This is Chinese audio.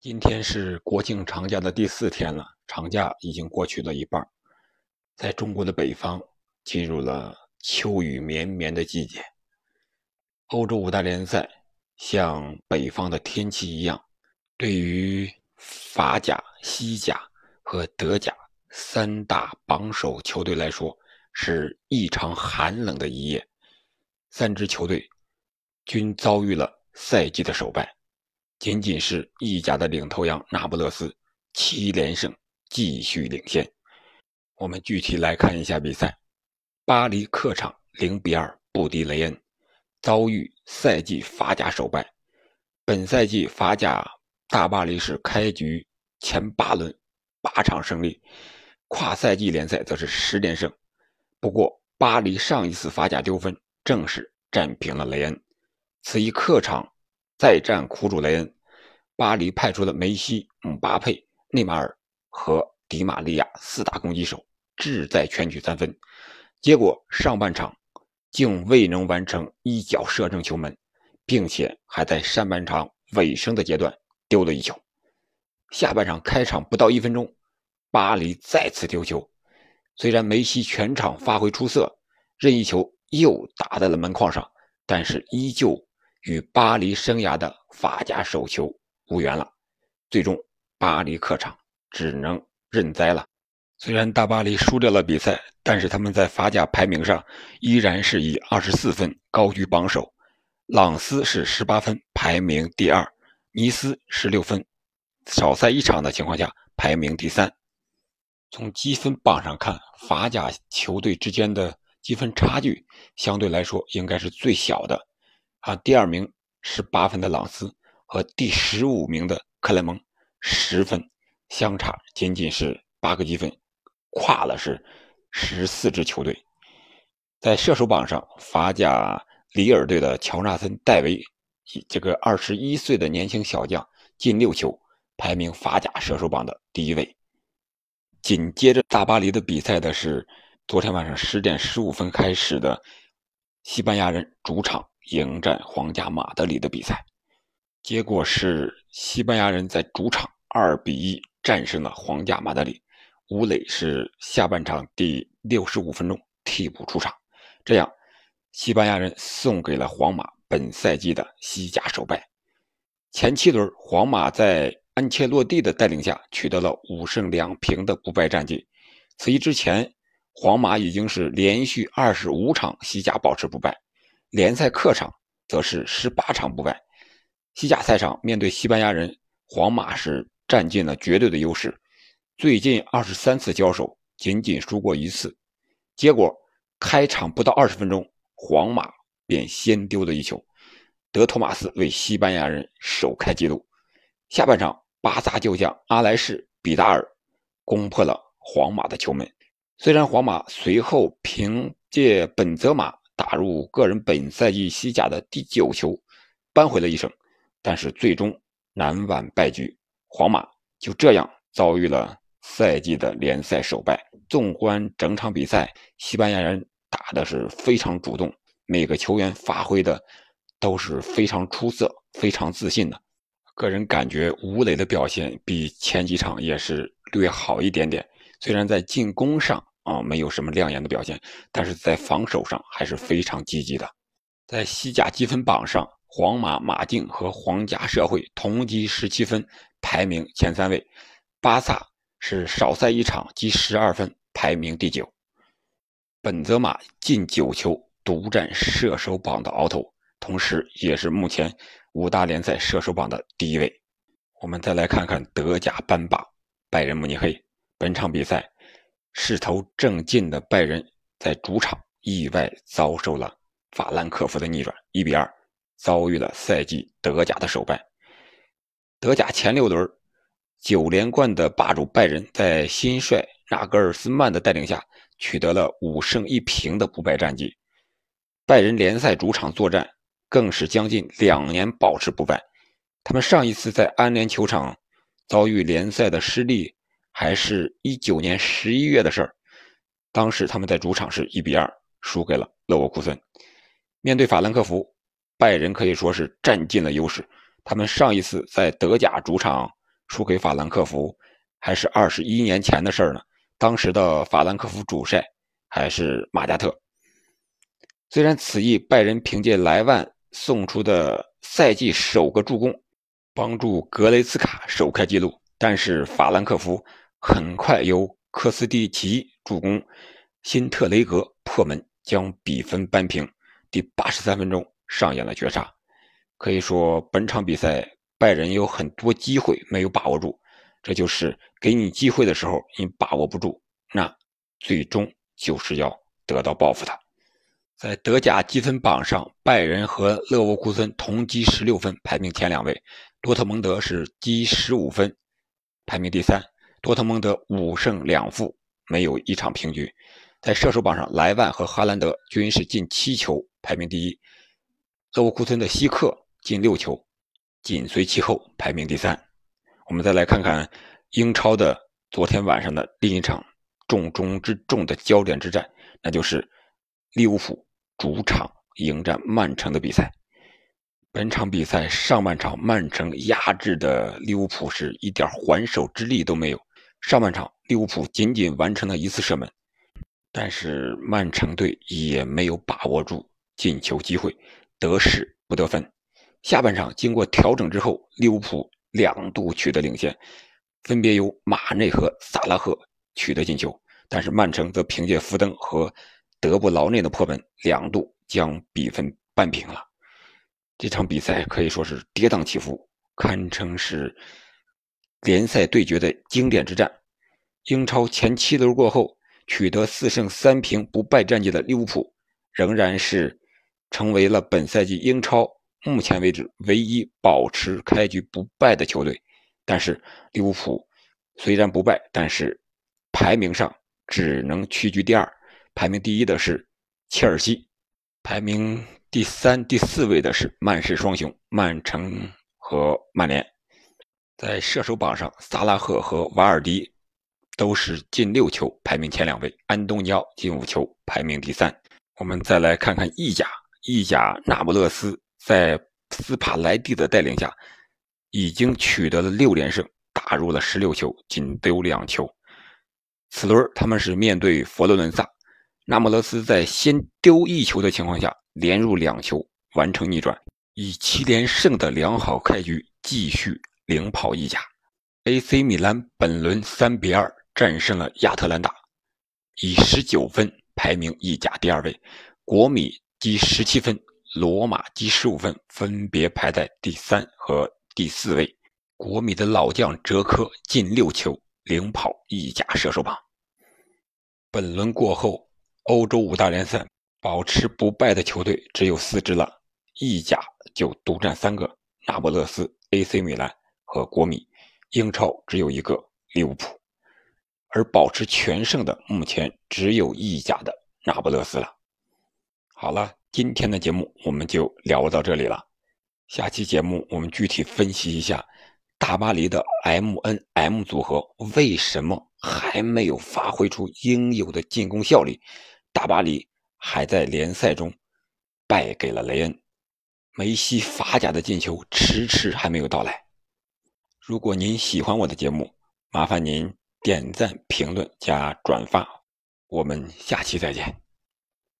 今天是国庆长假的第四天了，长假已经过去了一半，在中国的北方进入了秋雨绵绵的季节。欧洲五大联赛像北方的天气一样，对于法甲、西甲和德甲三大榜首球队来说，是异常寒冷的一夜。三支球队均遭遇了赛季的首败。仅仅是意甲的领头羊那不勒斯七连胜，继续领先。我们具体来看一下比赛：巴黎客场零比二不敌雷恩，遭遇赛季法甲首败。本赛季法甲大巴黎是开局前八轮八场胜利，跨赛季联赛则是十连胜。不过，巴黎上一次法甲丢分正是战平了雷恩，此一客场。再战苦主雷恩，巴黎派出了梅西、姆巴佩、内马尔和迪玛利亚四大攻击手，志在全取三分。结果上半场竟未能完成一脚射正球门，并且还在上半场尾声的阶段丢了一球。下半场开场不到一分钟，巴黎再次丢球。虽然梅西全场发挥出色，任意球又打在了门框上，但是依旧。与巴黎生涯的法甲首球无缘了，最终巴黎客场只能认栽了。虽然大巴黎输掉了比赛，但是他们在法甲排名上依然是以二十四分高居榜首。朗斯是十八分，排名第二；尼斯十六分，少赛一场的情况下排名第三。从积分榜上看，法甲球队之间的积分差距相对来说应该是最小的。啊，第二名是八分的朗斯和第十五名的克莱蒙十分相差仅仅是八个积分，跨了是十四支球队。在射手榜上，法甲里尔队的乔纳森·戴维，这个二十一岁的年轻小将进六球，排名法甲射手榜的第一位。紧接着大巴黎的比赛的是昨天晚上十点十五分开始的西班牙人主场。迎战皇家马德里的比赛，结果是西班牙人在主场二比一战胜了皇家马德里。吴磊是下半场第六十五分钟替补出场，这样西班牙人送给了皇马本赛季的西甲首败。前七轮，皇马在安切洛蒂的带领下取得了五胜两平的不败战绩。此役之前，皇马已经是连续二十五场西甲保持不败。联赛客场则是十八场不败，西甲赛场面对西班牙人，皇马是占尽了绝对的优势。最近二十三次交手，仅仅输过一次。结果开场不到二十分钟，皇马便先丢了一球，德托马斯为西班牙人首开纪录。下半场，巴萨旧将阿莱士·比达尔攻破了皇马的球门。虽然皇马随后凭借本泽马。打入个人本赛季西甲的第九球，扳回了一城，但是最终难挽败局，皇马就这样遭遇了赛季的联赛首败。纵观整场比赛，西班牙人打的是非常主动，每个球员发挥的都是非常出色、非常自信的。个人感觉吴磊的表现比前几场也是略好一点点，虽然在进攻上。啊，没有什么亮眼的表现，但是在防守上还是非常积极的。在西甲积分榜上，皇马、马竞和皇家社会同积十七分，排名前三位。巴萨是少赛一场积十二分，排名第九。本泽马进九球，独占射手榜的鳌头，同时也是目前五大联赛射手榜的第一位。我们再来看看德甲班霸拜仁慕尼黑，本场比赛。势头正劲的拜仁在主场意外遭受了法兰克福的逆转，一比二遭遇了赛季德甲的首败。德甲前六轮九连冠的霸主拜仁，在新帅纳格尔斯曼的带领下，取得了五胜一平的不败战绩。拜仁联赛主场作战更是将近两年保持不败。他们上一次在安联球场遭遇联赛的失利。还是一九年十一月的事儿，当时他们在主场是一比二输给了勒沃库森。面对法兰克福，拜仁可以说是占尽了优势。他们上一次在德甲主场输给法兰克福，还是二十一年前的事儿呢。当时的法兰克福主帅还是马加特。虽然此役拜仁凭借莱万送出的赛季首个助攻，帮助格雷茨卡首开纪录，但是法兰克福很快由科斯蒂奇助攻，辛特雷格破门将比分扳平。第八十三分钟上演了绝杀。可以说本场比赛拜仁有很多机会没有把握住，这就是给你机会的时候你把握不住，那最终就是要得到报复的。在德甲积分榜上，拜仁和勒沃库森同积十六分，排名前两位；多特蒙德是积十五分，排名第三。多特蒙德五胜两负，没有一场平局。在射手榜上，莱万和哈兰德均是进七球，排名第一；勒沃库森的希克进六球，紧随其后，排名第三。我们再来看看英超的昨天晚上的另一场重中之重的焦点之战，那就是利物浦。主场迎战曼城的比赛，本场比赛上半场曼城压制的利物浦是一点还手之力都没有。上半场利物浦仅仅完成了一次射门，但是曼城队也没有把握住进球机会，得势不得分。下半场经过调整之后，利物浦两度取得领先，分别由马内和萨拉赫取得进球，但是曼城则凭借福登和。德布劳内的破门两度将比分扳平了。这场比赛可以说是跌宕起伏，堪称是联赛对决的经典之战。英超前七轮过后，取得四胜三平不败战绩的利物浦，仍然是成为了本赛季英超目前为止唯一保持开局不败的球队。但是利物浦虽然不败，但是排名上只能屈居第二。排名第一的是切尔西，排名第三、第四位的是曼市双雄曼城和曼联。在射手榜上，萨拉赫和瓦尔迪都是进六球，排名前两位；安东尼奥进五球，排名第三。我们再来看看意甲，意甲那不勒斯在斯帕莱蒂的带领下，已经取得了六连胜，打入了十六球，仅丢两球。此轮他们是面对佛罗伦萨。那不勒斯在先丢一球的情况下，连入两球，完成逆转，以七连胜的良好开局继续领跑意甲。AC 米兰本轮三比二战胜了亚特兰大，以十九分排名意甲第二位。国米积十七分，罗马积十五分，分别排在第三和第四位。国米的老将哲科进六球，领跑意甲射手榜。本轮过后。欧洲五大联赛保持不败的球队只有四支了，意甲就独占三个，那不勒斯、AC 米兰和国米；英超只有一个利物浦，而保持全胜的目前只有意甲的那不勒斯了。好了，今天的节目我们就聊到这里了，下期节目我们具体分析一下大巴黎的 MNM 组合为什么。还没有发挥出应有的进攻效力，大巴黎还在联赛中败给了雷恩，梅西法甲的进球迟迟还没有到来。如果您喜欢我的节目，麻烦您点赞、评论加转发，我们下期再见。